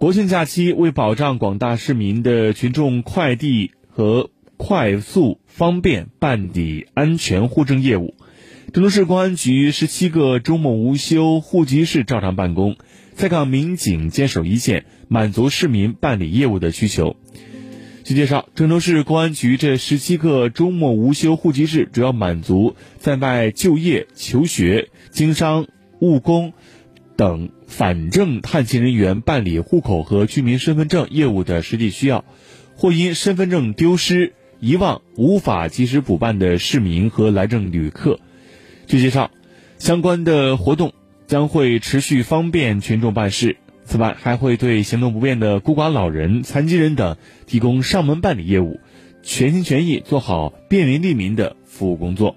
国庆假期为保障广大市民的群众快递和快速方便办理安全户政业务，郑州市公安局十七个周末无休户籍室照常办公，在岗民警坚守一线，满足市民办理业务的需求。据介绍，郑州市公安局这十七个周末无休户籍室主要满足在外就业、求学、经商、务工。等反正探亲人员办理户口和居民身份证业务的实际需要，或因身份证丢失、遗忘无法及时补办的市民和来证旅客。据介绍，相关的活动将会持续方便群众办事。此外，还会对行动不便的孤寡老人、残疾人等提供上门办理业务，全心全意做好便民利民的服务工作。